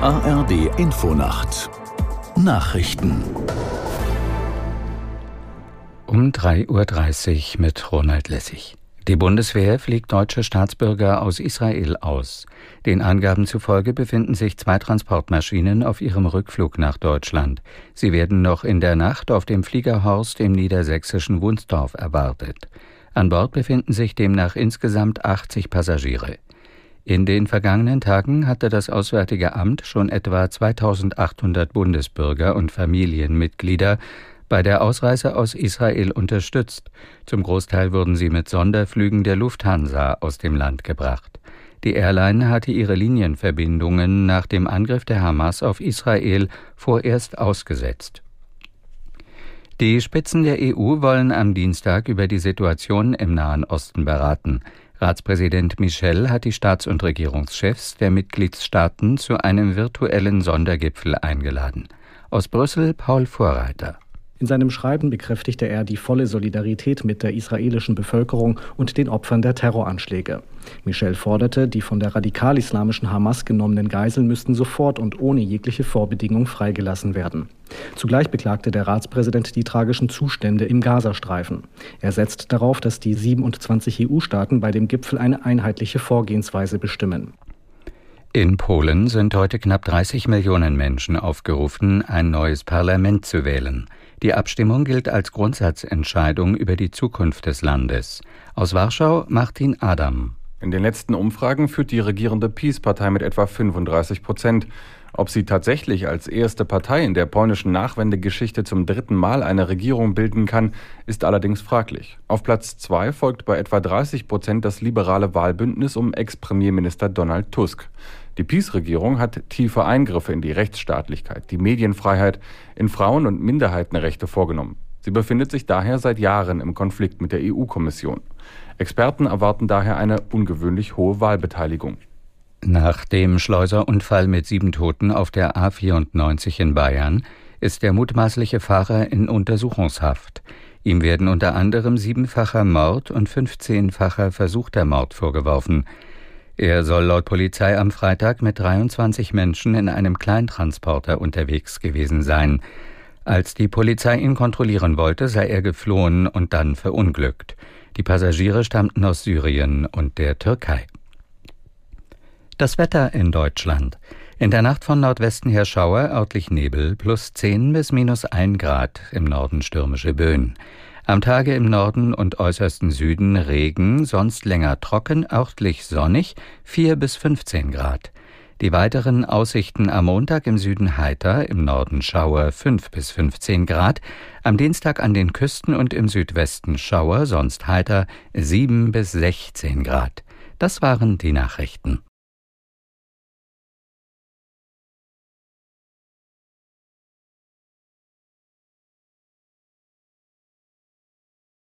ARD Infonacht Nachrichten um 3.30 Uhr mit Ronald Lessig. Die Bundeswehr fliegt deutsche Staatsbürger aus Israel aus. Den Angaben zufolge befinden sich zwei Transportmaschinen auf ihrem Rückflug nach Deutschland. Sie werden noch in der Nacht auf dem Fliegerhorst im niedersächsischen Wunsdorf erwartet. An Bord befinden sich demnach insgesamt 80 Passagiere. In den vergangenen Tagen hatte das Auswärtige Amt schon etwa 2800 Bundesbürger und Familienmitglieder bei der Ausreise aus Israel unterstützt. Zum Großteil wurden sie mit Sonderflügen der Lufthansa aus dem Land gebracht. Die Airline hatte ihre Linienverbindungen nach dem Angriff der Hamas auf Israel vorerst ausgesetzt. Die Spitzen der EU wollen am Dienstag über die Situation im Nahen Osten beraten. Ratspräsident Michel hat die Staats- und Regierungschefs der Mitgliedstaaten zu einem virtuellen Sondergipfel eingeladen. Aus Brüssel Paul Vorreiter. In seinem Schreiben bekräftigte er die volle Solidarität mit der israelischen Bevölkerung und den Opfern der Terroranschläge. Michel forderte, die von der radikal-islamischen Hamas genommenen Geiseln müssten sofort und ohne jegliche Vorbedingung freigelassen werden. Zugleich beklagte der Ratspräsident die tragischen Zustände im Gazastreifen. Er setzt darauf, dass die 27 EU-Staaten bei dem Gipfel eine einheitliche Vorgehensweise bestimmen. In Polen sind heute knapp 30 Millionen Menschen aufgerufen, ein neues Parlament zu wählen. Die Abstimmung gilt als Grundsatzentscheidung über die Zukunft des Landes. Aus Warschau Martin Adam. In den letzten Umfragen führt die regierende Peace-Partei mit etwa 35 Prozent. Ob sie tatsächlich als erste Partei in der polnischen Nachwendegeschichte zum dritten Mal eine Regierung bilden kann, ist allerdings fraglich. Auf Platz zwei folgt bei etwa 30 Prozent das liberale Wahlbündnis um Ex-Premierminister Donald Tusk. Die PiS-Regierung hat tiefe Eingriffe in die Rechtsstaatlichkeit, die Medienfreiheit, in Frauen- und Minderheitenrechte vorgenommen. Sie befindet sich daher seit Jahren im Konflikt mit der EU-Kommission. Experten erwarten daher eine ungewöhnlich hohe Wahlbeteiligung. Nach dem Schleuserunfall mit sieben Toten auf der A94 in Bayern ist der mutmaßliche Fahrer in Untersuchungshaft. Ihm werden unter anderem siebenfacher Mord und fünfzehnfacher versuchter Mord vorgeworfen. Er soll laut Polizei am Freitag mit 23 Menschen in einem Kleintransporter unterwegs gewesen sein. Als die Polizei ihn kontrollieren wollte, sei er geflohen und dann verunglückt. Die Passagiere stammten aus Syrien und der Türkei. Das Wetter in Deutschland. In der Nacht von Nordwesten her Schauer, örtlich Nebel, plus 10 bis minus 1 Grad, im Norden stürmische Böen. Am Tage im Norden und äußersten Süden Regen, sonst länger trocken, örtlich sonnig, 4 bis 15 Grad. Die weiteren Aussichten am Montag im Süden heiter, im Norden Schauer 5 bis 15 Grad, am Dienstag an den Küsten und im Südwesten Schauer, sonst heiter 7 bis 16 Grad. Das waren die Nachrichten.